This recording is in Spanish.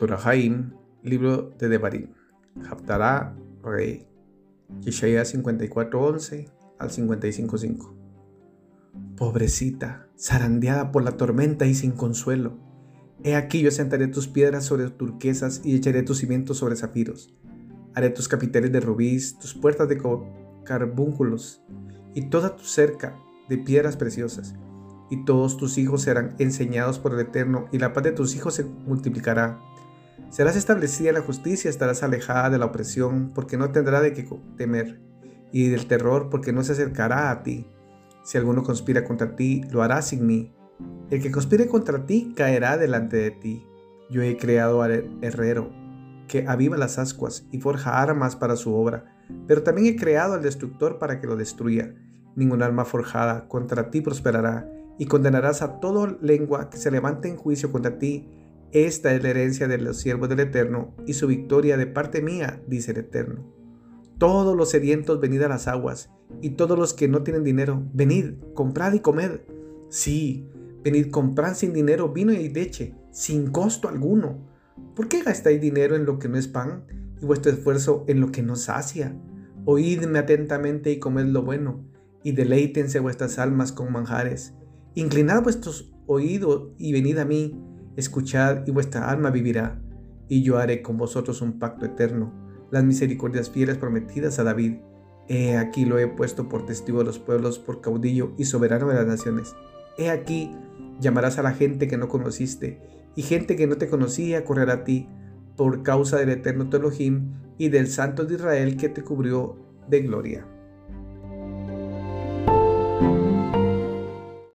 Torahaim, libro de Devarim. Haftará, rey. Yeshaya 54:11 al 55:5. Pobrecita, zarandeada por la tormenta y sin consuelo. He aquí yo sentaré tus piedras sobre turquesas y echaré tus cimientos sobre zafiros. Haré tus capiteles de rubíes, tus puertas de carbúnculos y toda tu cerca de piedras preciosas. Y todos tus hijos serán enseñados por el Eterno, y la paz de tus hijos se multiplicará. Serás establecida en la justicia, estarás alejada de la opresión, porque no tendrá de qué temer, y del terror, porque no se acercará a ti. Si alguno conspira contra ti, lo hará sin mí. El que conspire contra ti caerá delante de ti. Yo he creado al herrero, que aviva las ascuas y forja armas para su obra, pero también he creado al destructor para que lo destruya. Ningún arma forjada contra ti prosperará, y condenarás a toda lengua que se levante en juicio contra ti. Esta es la herencia de los siervos del Eterno, y su victoria de parte mía, dice el Eterno. Todos los sedientos venid a las aguas, y todos los que no tienen dinero, venid, comprad y comed. Sí, venid, comprad sin dinero vino y leche, sin costo alguno ¿Por qué gastáis dinero en lo que no es pan y vuestro esfuerzo en lo que no sacia? Oídme atentamente y comed lo bueno, y deleítense vuestras almas con manjares. Inclinad vuestros oídos y venid a mí, escuchad y vuestra alma vivirá, y yo haré con vosotros un pacto eterno, las misericordias fieles prometidas a David. He aquí lo he puesto por testigo de los pueblos, por caudillo y soberano de las naciones. He aquí llamarás a la gente que no conociste, y gente que no te conocía correrá a ti por causa del eterno Elohim y del Santo de Israel que te cubrió de gloria.